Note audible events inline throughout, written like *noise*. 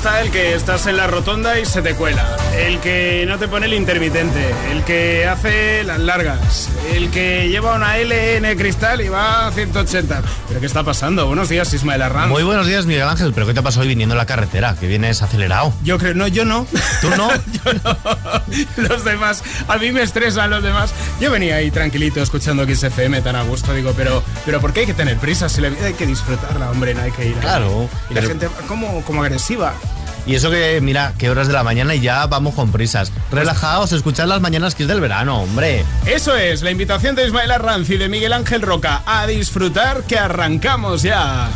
está el que estás en la rotonda y se te cuela, el que no te pone el intermitente, el que hace las largas, el que lleva una L en el cristal y va a 180. ¿Pero qué está pasando? Buenos días, Ismael Arranz. Muy buenos días, Miguel Ángel. ¿Pero qué te pasó hoy viniendo en la carretera? Que vienes acelerado. Yo creo, no, yo no. ¿Tú no? *laughs* yo no. Los demás, a mí me estresan los demás. Yo venía ahí tranquilito escuchando XFM tan a gusto, digo, pero, pero ¿por qué hay que tener prisa? Si la vida hay que disfrutarla, hombre, no hay que ir. Claro. Y la gente, como, como agresiva. Y eso que, mira, qué horas de la mañana y ya vamos con prisas. Relajaos, escuchad las mañanas que es del verano, hombre. Eso es, la invitación de Ismael Arranz y de Miguel Ángel Roca a disfrutar que arrancamos ya.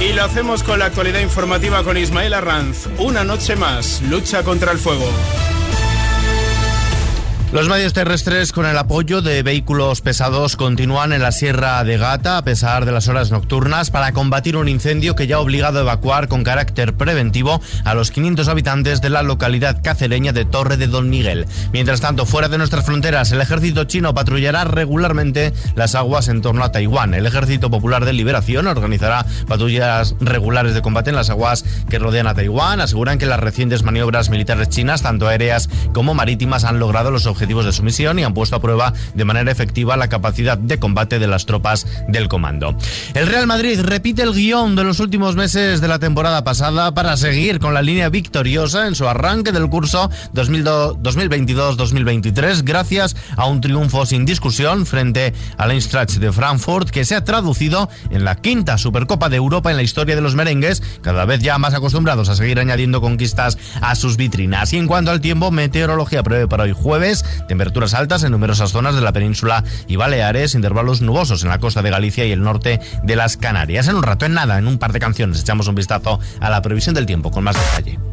Y lo hacemos con la actualidad informativa con Ismael Arranz. Una noche más, lucha contra el fuego. Los medios terrestres con el apoyo de vehículos pesados continúan en la Sierra de Gata a pesar de las horas nocturnas para combatir un incendio que ya ha obligado a evacuar con carácter preventivo a los 500 habitantes de la localidad cacereña de Torre de Don Miguel. Mientras tanto, fuera de nuestras fronteras, el ejército chino patrullará regularmente las aguas en torno a Taiwán. El Ejército Popular de Liberación organizará patrullas regulares de combate en las aguas que rodean a Taiwán. Aseguran que las recientes maniobras militares chinas, tanto aéreas como marítimas, han logrado los objetivos objetivos de su misión y han puesto a prueba de manera efectiva la capacidad de combate de las tropas del comando. El Real Madrid repite el guion de los últimos meses de la temporada pasada para seguir con la línea victoriosa en su arranque del curso 2022-2023 gracias a un triunfo sin discusión frente al Eintracht de Frankfurt que se ha traducido en la quinta Supercopa de Europa en la historia de los merengues, cada vez ya más acostumbrados a seguir añadiendo conquistas a sus vitrinas. Y en cuanto al tiempo, meteorología prevé para hoy jueves Temperaturas altas en numerosas zonas de la península y Baleares, intervalos nubosos en la costa de Galicia y el norte de las Canarias. En un rato, en nada, en un par de canciones, echamos un vistazo a la previsión del tiempo con más detalle.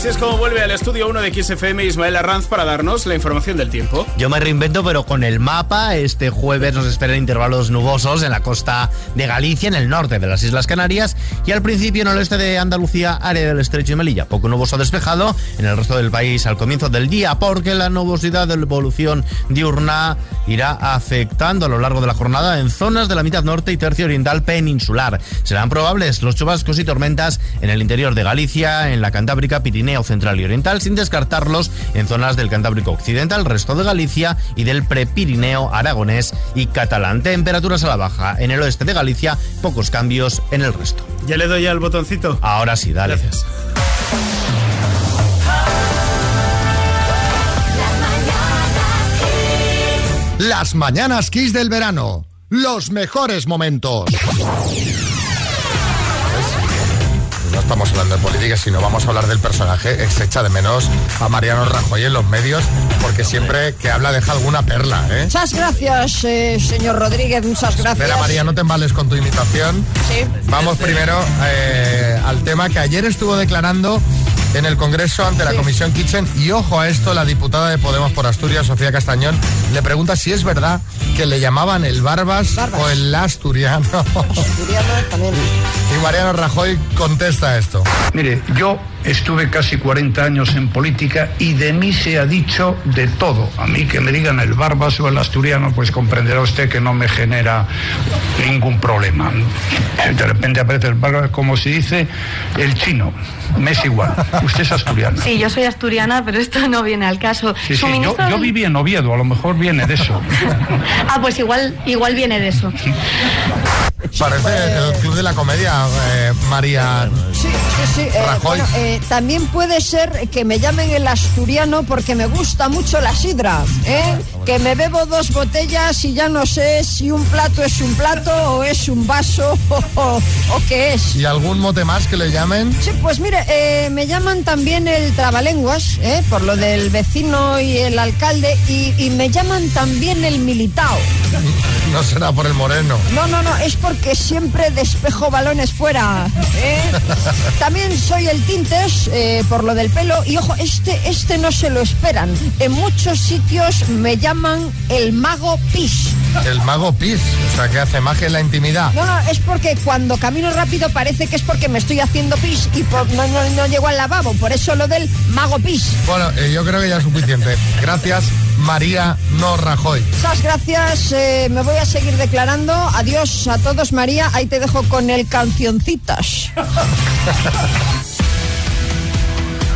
Así es como vuelve al estudio 1 de XFM Ismael Arranz para darnos la información del tiempo. Yo me reinvento, pero con el mapa. Este jueves nos esperan intervalos nubosos en la costa de Galicia, en el norte de las Islas Canarias y al principio en el este de Andalucía, área del estrecho de Melilla. Poco nuboso despejado en el resto del país al comienzo del día, porque la nubosidad de la evolución diurna irá afectando a lo largo de la jornada en zonas de la mitad norte y tercio oriental peninsular. Serán probables los chubascos y tormentas en el interior de Galicia, en la Cantábrica, Pirineo Central y Oriental, sin descartarlos en zonas del Cantábrico Occidental, resto de Galicia y del Prepirineo Aragonés y Catalán. Temperaturas a la baja en el oeste de Galicia, pocos cambios en el resto. ¿Ya le doy al botoncito? Ahora sí, dale. Gracias. Las mañanas Kiss del verano. Los mejores momentos estamos hablando de política, sino vamos a hablar del personaje. Se echa de menos a Mariano Rajoy en los medios, porque siempre que habla deja alguna perla. ¿eh? Muchas gracias, eh, señor Rodríguez, muchas gracias. Espera, María, no te embales con tu imitación. Sí. Vamos primero eh, al tema que ayer estuvo declarando en el Congreso ante la Comisión Kitchen. Y ojo a esto, la diputada de Podemos por Asturias, Sofía Castañón, le pregunta si es verdad que le llamaban el Barbas, o el Asturiano. Asturiano también. *laughs* Y Mariano Rajoy contesta esto. Mire, yo estuve casi 40 años en política y de mí se ha dicho de todo. A mí que me digan el Barbas o el Asturiano, pues comprenderá usted que no me genera ningún problema. De repente aparece el Barbas como se dice el chino. Me es igual. Usted es asturiana. Sí, yo soy asturiana, pero esto no viene al caso. Sí, sí, yo, yo viví en Oviedo, a lo mejor viene de eso. ah, pues igual, igual viene de eso. Parece el club de la comedia, eh, María Sí, sí, sí. eh, Rajoy. bueno, eh, también puede ser que me llamen el asturiano porque me gusta mucho la sidra, ¿eh? Que me bebo dos botellas y ya no sé si un plato es un plato o es un vaso o, *laughs* o qué es. ¿Y algún mote más que le llamen? Sí, pues mire, me llaman también el trabalenguas, por lo del vecino y el alcalde, y, y me llaman también el militao. *laughs* No será por el moreno. No, no, no, es porque siempre despejo balones fuera. ¿eh? *laughs* También soy el Tintes eh, por lo del pelo y ojo, este, este no se lo esperan. En muchos sitios me llaman el mago Pis. El mago Pis, o sea, que hace magia en la intimidad. No, no, es porque cuando camino rápido parece que es porque me estoy haciendo pis y por- no, no, no llego al lavabo. Por eso lo del mago pis. Bueno, eh, yo creo que ya es suficiente. Gracias, María No Rajoy. Muchas gracias, eh, me voy a seguir declarando. Adiós a todos, María. Ahí te dejo con el cancioncitas. *laughs*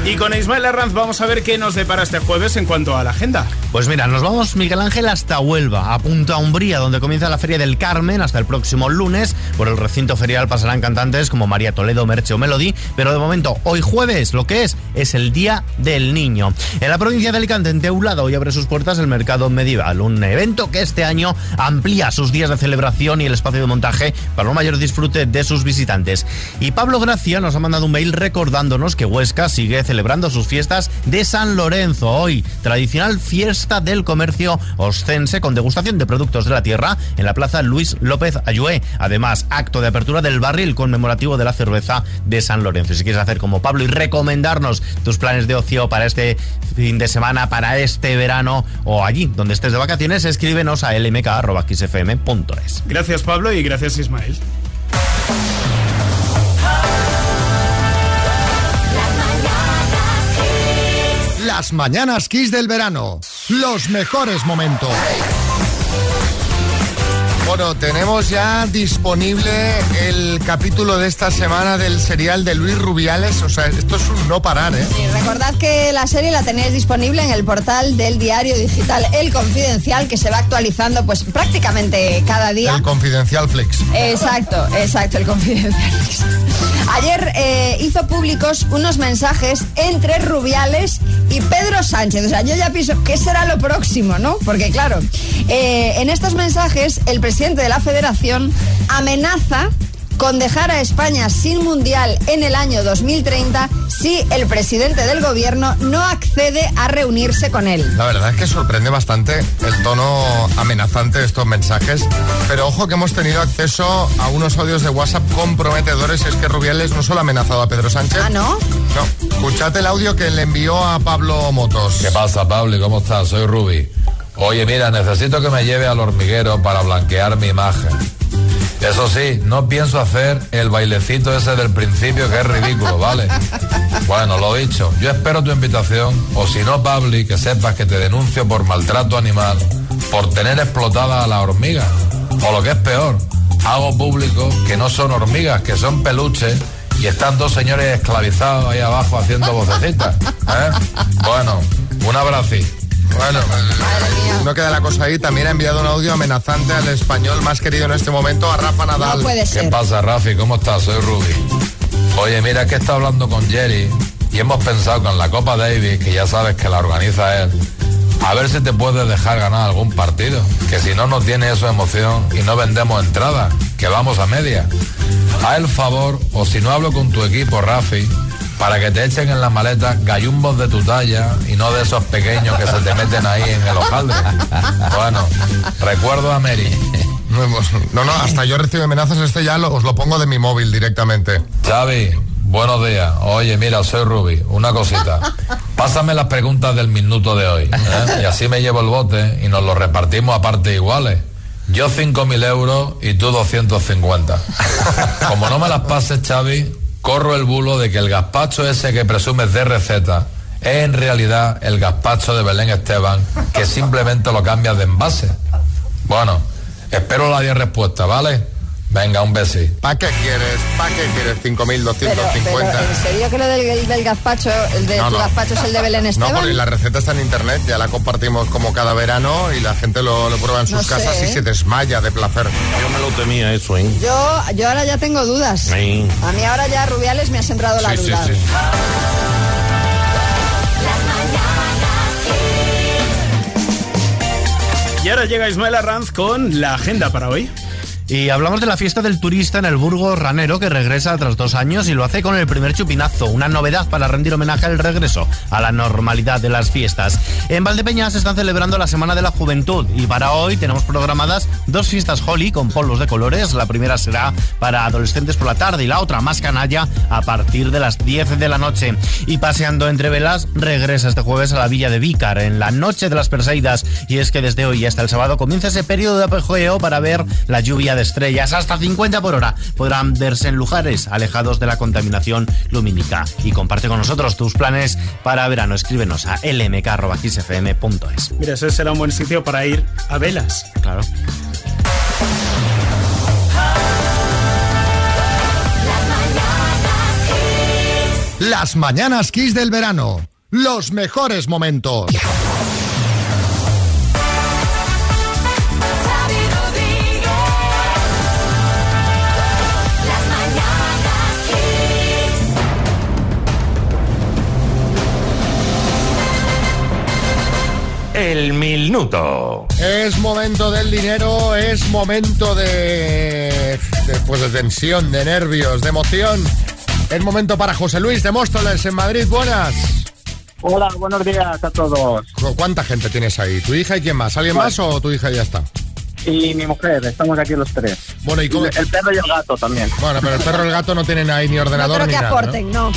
Y con Ismael Arranz vamos a ver qué nos depara este jueves en cuanto a la agenda. Pues mira, nos vamos Miguel Ángel hasta Huelva, a Punta Umbría, donde comienza la Feria del Carmen hasta el próximo lunes. Por el recinto ferial pasarán cantantes como María Toledo, Merche o Melody, pero de momento, hoy jueves, lo que es, es el Día del Niño. En la provincia de Alicante, en Teulada, hoy abre sus puertas el Mercado Medieval, un evento que este año amplía sus días de celebración y el espacio de montaje para un mayor disfrute de sus visitantes. Y Pablo Gracia nos ha mandado un mail recordándonos que Huesca sigue celebrando sus fiestas de San Lorenzo. Hoy, tradicional fiesta del comercio oscense con degustación de productos de la tierra en la plaza Luis López Ayué. Además, acto de apertura del barril conmemorativo de la cerveza de San Lorenzo. Si quieres hacer como Pablo y recomendarnos tus planes de ocio para este fin de semana, para este verano o allí donde estés de vacaciones, escríbenos a lmk.xfm.es. Gracias Pablo y gracias Ismael. Las mañanas Kiss del verano. Los mejores momentos. Bueno, tenemos ya disponible el capítulo de esta semana del serial de Luis Rubiales. O sea, esto es un no parar, ¿eh? Y recordad que la serie la tenéis disponible en el portal del diario digital El Confidencial, que se va actualizando pues prácticamente cada día. El confidencial flex. Exacto, exacto, el confidencial. Ayer eh, hizo públicos unos mensajes entre Rubiales y Pedro Sánchez. O sea, yo ya pienso, ¿qué será lo próximo, no? Porque claro, eh, en estos mensajes el presidente de la federación amenaza con dejar a España sin mundial en el año 2030 si el presidente del gobierno no accede a reunirse con él. La verdad es que sorprende bastante el tono amenazante de estos mensajes. Pero ojo que hemos tenido acceso a unos audios de WhatsApp comprometedores. Es que Rubiales no solo ha amenazado a Pedro Sánchez. Ah, ¿no? No. Escuchad el audio que le envió a Pablo Motos. ¿Qué pasa, Pablo? ¿Cómo estás? Soy Ruby. Oye, mira, necesito que me lleve al hormiguero para blanquear mi imagen. Eso sí, no pienso hacer el bailecito ese del principio que es ridículo, ¿vale? *laughs* Bueno, lo dicho, yo espero tu invitación, o si no, Pablo, que sepas que te denuncio por maltrato animal, por tener explotada a la hormiga. O lo que es peor, hago público que no son hormigas, que son peluches y están dos señores esclavizados ahí abajo haciendo vocecitas. ¿eh? Bueno, un abrazo. Bueno, no queda la cosa ahí. También ha enviado un audio amenazante al español más querido en este momento, a Rafa Nadal. No puede ¿Qué pasa, Rafi? ¿Cómo estás? Soy Ruby. Oye, mira que está hablando con Jerry y hemos pensado con la Copa Davis, que ya sabes que la organiza él, a ver si te puedes dejar ganar algún partido. Que si no, no tiene eso emoción y no vendemos entradas, que vamos a media. A el favor, o si no hablo con tu equipo, Rafi, para que te echen en la maleta gallumbos de tu talla y no de esos pequeños que se te meten ahí en el hojaldre. Bueno, recuerdo a Mary. No, no, hasta yo recibo amenazas. Este ya lo- os lo pongo de mi móvil directamente. Xavi, buenos días. Oye, mira, soy Ruby. Una cosita. Pásame las preguntas del minuto de hoy. ¿eh? Y así me llevo el bote y nos lo repartimos a partes iguales. Yo 5.000 euros y tú 250. Como no me las pases, Xavi, corro el bulo de que el gazpacho ese que presumes de receta es en realidad el gazpacho de Belén Esteban, que simplemente lo cambias de envase. Bueno, espero la 10 respuesta, ¿vale? Venga, un besito. ¿Para qué quieres? ¿Para qué quieres Pero, pero, 5.250? ¿en serio que lo del, del gazpacho, el de No, tu no. gazpacho es el de Belén No, Esteban? porque la receta está en internet, ya la compartimos como cada verano y la gente lo, lo prueba en sus No sé, casas y ¿eh? se desmaya de placer. Yo me lo temía eso, ¿eh? Yo, yo ahora ya tengo dudas. Sí. A mí ahora ya Rubiales me ha sembrado la Sí, sí, duda. sí. Y ahora llega Ismael Arranz con la agenda para hoy. Y hablamos de la fiesta del turista en el Burgo Ranero que regresa tras dos años y lo hace con el primer chupinazo, una novedad para rendir homenaje al regreso a la normalidad de las fiestas. En Valdepeñas se están celebrando la Semana de la Juventud y para hoy tenemos programadas dos fiestas Holly con polos de colores. La primera será para adolescentes por la tarde y la otra más canalla a partir de las 10 de la noche. Y paseando entre velas regresa este jueves a la villa de Vícar en la noche de las Perseidas y es que desde hoy hasta el sábado comienza ese periodo de apogeo para ver la lluvia de estrellas hasta 50 por hora. Podrán verse en lugares alejados de la contaminación lumínica. Y comparte con nosotros tus planes para verano. Escríbenos a lmk.xfm.es. Mira, ese será un buen sitio para ir a velas. Claro. Las mañanas Kiss del verano. Los mejores momentos. El minuto. Es momento del dinero, es momento de, de, pues de tensión, de nervios, de emoción. Es momento para José Luis de Móstoles en Madrid. Buenas. Hola, buenos días a todos. ¿Cu- ¿Cuánta gente tienes ahí? ¿Tu hija y quién más? ¿Alguien más o tu hija ya está? Y mi mujer, estamos aquí los tres. Bueno, ¿y cómo? El perro y el gato también. Bueno, pero el perro y el gato no tienen ahí ni No ordenador creo ni que nada. ¿no? aporten, no.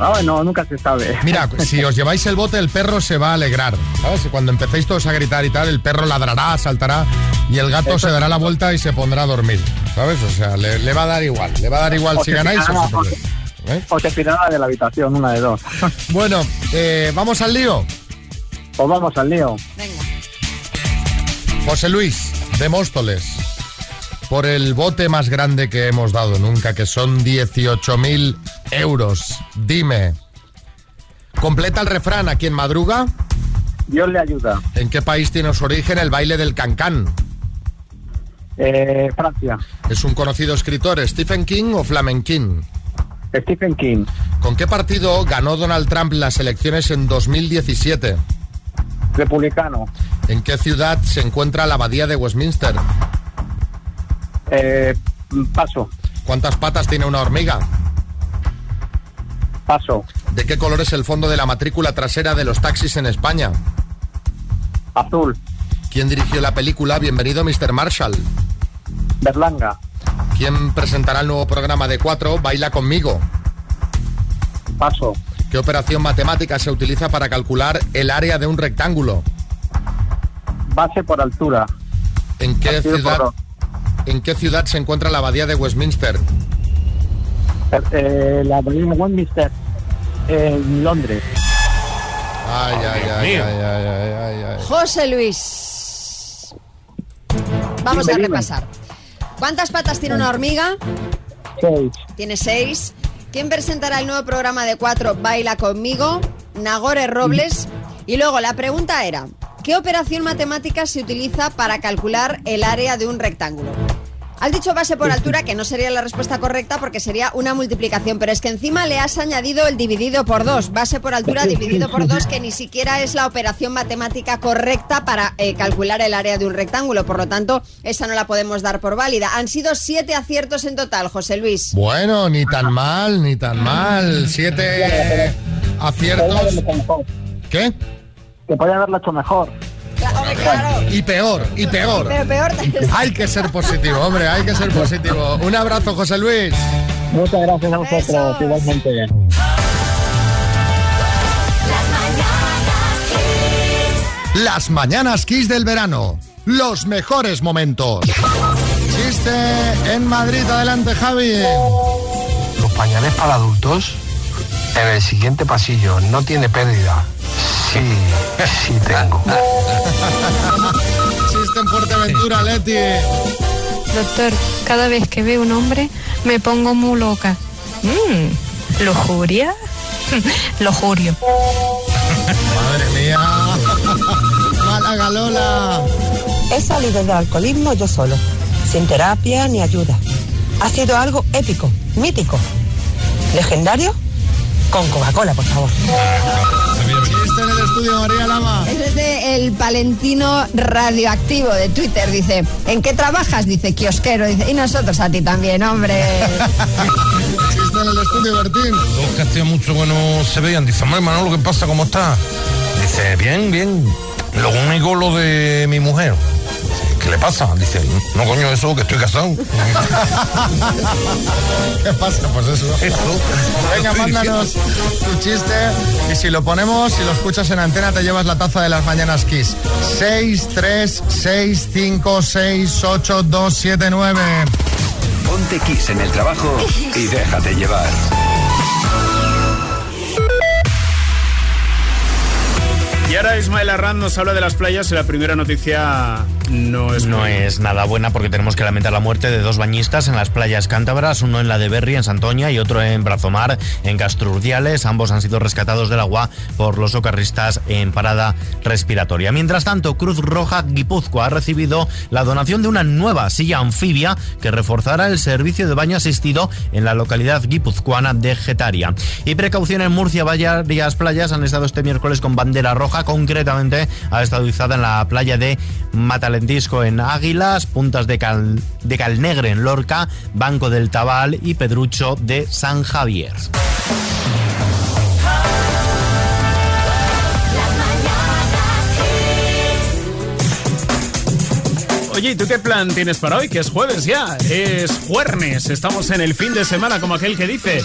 Ah, bueno, nunca se sabe. Mira, *laughs* si os lleváis el bote, el perro se va a alegrar. ¿Sabes? Cuando empecéis todos a gritar y tal, el perro ladrará, saltará y el gato se dará la vuelta y se pondrá a dormir. ¿Sabes? O sea, le, le va a dar igual. Le va a dar igual O si ganáis o si perdéis. ¿Eh? O te tirará de la habitación, una de dos. *laughs* Bueno, eh, vamos al lío. Pues vamos al lío. Venga. José Luis, de Móstoles, por el bote más grande que hemos dado nunca, que son 18.000 euros. Dime, completa el refrán a quien madruga. Dios le ayuda. ¿En qué país tiene su origen el baile del cancán? Eh, Francia. ¿Es un conocido escritor Stephen King o Flamenquín? Stephen King. ¿Con qué partido ganó Donald Trump las elecciones en 2017? Republicano. ¿En qué ciudad se encuentra la abadía de Westminster? Eh, paso. ¿Cuántas patas tiene una hormiga? Paso. ¿De qué color es el fondo de la matrícula trasera de los taxis en España? Azul. ¿Quién dirigió la película Bienvenido Mr. Marshall? Berlanga. ¿Quién presentará el nuevo programa de 4 Baila conmigo? Paso. ¿Qué operación matemática se utiliza para calcular el área de un rectángulo? Base por altura. ¿En qué Partido ciudad, por- ¿en qué ciudad se encuentra la abadía de Westminster? Eh, la de Westminster. En Londres. Ay, ay, ay, ay, ay, ay, ay, ay. José Luis. Vamos a repasar. ¿Cuántas patas tiene una hormiga? Seis. Tiene seis. ¿Quién presentará el nuevo programa de cuatro Baila conmigo? Nagore Robles. Y luego la pregunta era, ¿qué operación matemática se utiliza para calcular el área de un rectángulo? Has dicho base por altura, que no sería la respuesta correcta porque sería una multiplicación, pero es que encima le has añadido el dividido por dos. Base por altura dividido por dos, que ni siquiera es la operación matemática correcta para eh, calcular el área de un rectángulo. Por lo tanto, esa no la podemos dar por válida. Han sido siete aciertos en total, José Luis. Bueno, ni tan mal, ni tan mal. Siete aciertos. ¿Qué? Que podría haberlo hecho mejor. Claro. Y peor, y peor. Pero peor. Hay que ser positivo, hombre, hay que ser positivo. Un abrazo, José Luis. Muchas gracias a vosotros, Besos. igualmente. Las mañanas Kiss del verano. Los mejores momentos. Chiste en Madrid. Adelante, Javi. Los pañales para adultos en el siguiente pasillo. No tiene pérdida. Sí, sí tengo. *laughs* Chiste en Fuerteventura, Leti. Doctor, cada vez que veo un hombre me pongo muy loca. Mmm, lujuria. *laughs* Lo jurio. Madre mía. Málaga Lola. He salido del alcoholismo yo solo, sin terapia ni ayuda. Ha sido algo épico, mítico, legendario, con Coca-Cola, por favor. En el estudio, María Lama. Ese es de el palentino radioactivo de Twitter. Dice, ¿en qué trabajas? Dice, kiosquero. Dice, y nosotros a ti también, hombre. En el estudio, Bertín. Dos que hacía mucho que no se veían. Dice, hombre, Manolo, ¿qué pasa? ¿Cómo está? Dice, bien, bien. Lo único lo de mi mujer. ¿Qué le pasa? Dice, no coño, eso, que estoy casado. *laughs* ¿Qué pasa? Pues eso. Eso. Venga, mándanos tu chiste y si lo ponemos, si lo escuchas en antena, te llevas la taza de las mañanas Kiss. 6, 3, 6, 5, 6, 8, 2, 7, 9. Ponte Kiss en el trabajo y déjate llevar. Y ahora Ismael Arrand nos habla de las playas y la primera noticia no es No es nada buena porque tenemos que lamentar la muerte de dos bañistas en las playas cántabras, uno en la de Berry, en Santoña, y otro en Brazomar, en Castrurdiales. Ambos han sido rescatados del agua por los socorristas en parada respiratoria. Mientras tanto, Cruz Roja Guipúzcoa ha recibido la donación de una nueva silla anfibia que reforzará el servicio de baño asistido en la localidad guipuzcoana de Getaria. Y precaución en Murcia, varias playas han estado este miércoles con bandera roja, concretamente ha estado izada en la playa de Matalentisco en Águilas, Puntas de, Cal, de Calnegre en Lorca, Banco del Tabal y Pedrucho de San Javier. Oye, ¿y tú qué plan tienes para hoy? Que es jueves ya, es jueves. Estamos en el fin de semana, como aquel que dice.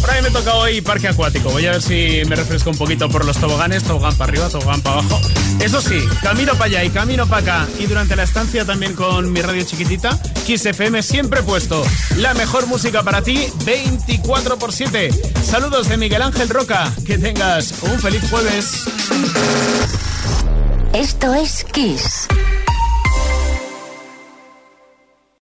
Por ahí me toca hoy parque acuático. Voy a ver si me refresco un poquito por los toboganes, tobogán para arriba, tobogán para abajo. Eso sí, camino para allá y camino para acá. Y durante la estancia también con mi radio chiquitita, Kiss FM siempre puesto. La mejor música para ti, 24 por 7. Saludos de Miguel Ángel Roca. Que tengas un feliz jueves. Esto es Kiss.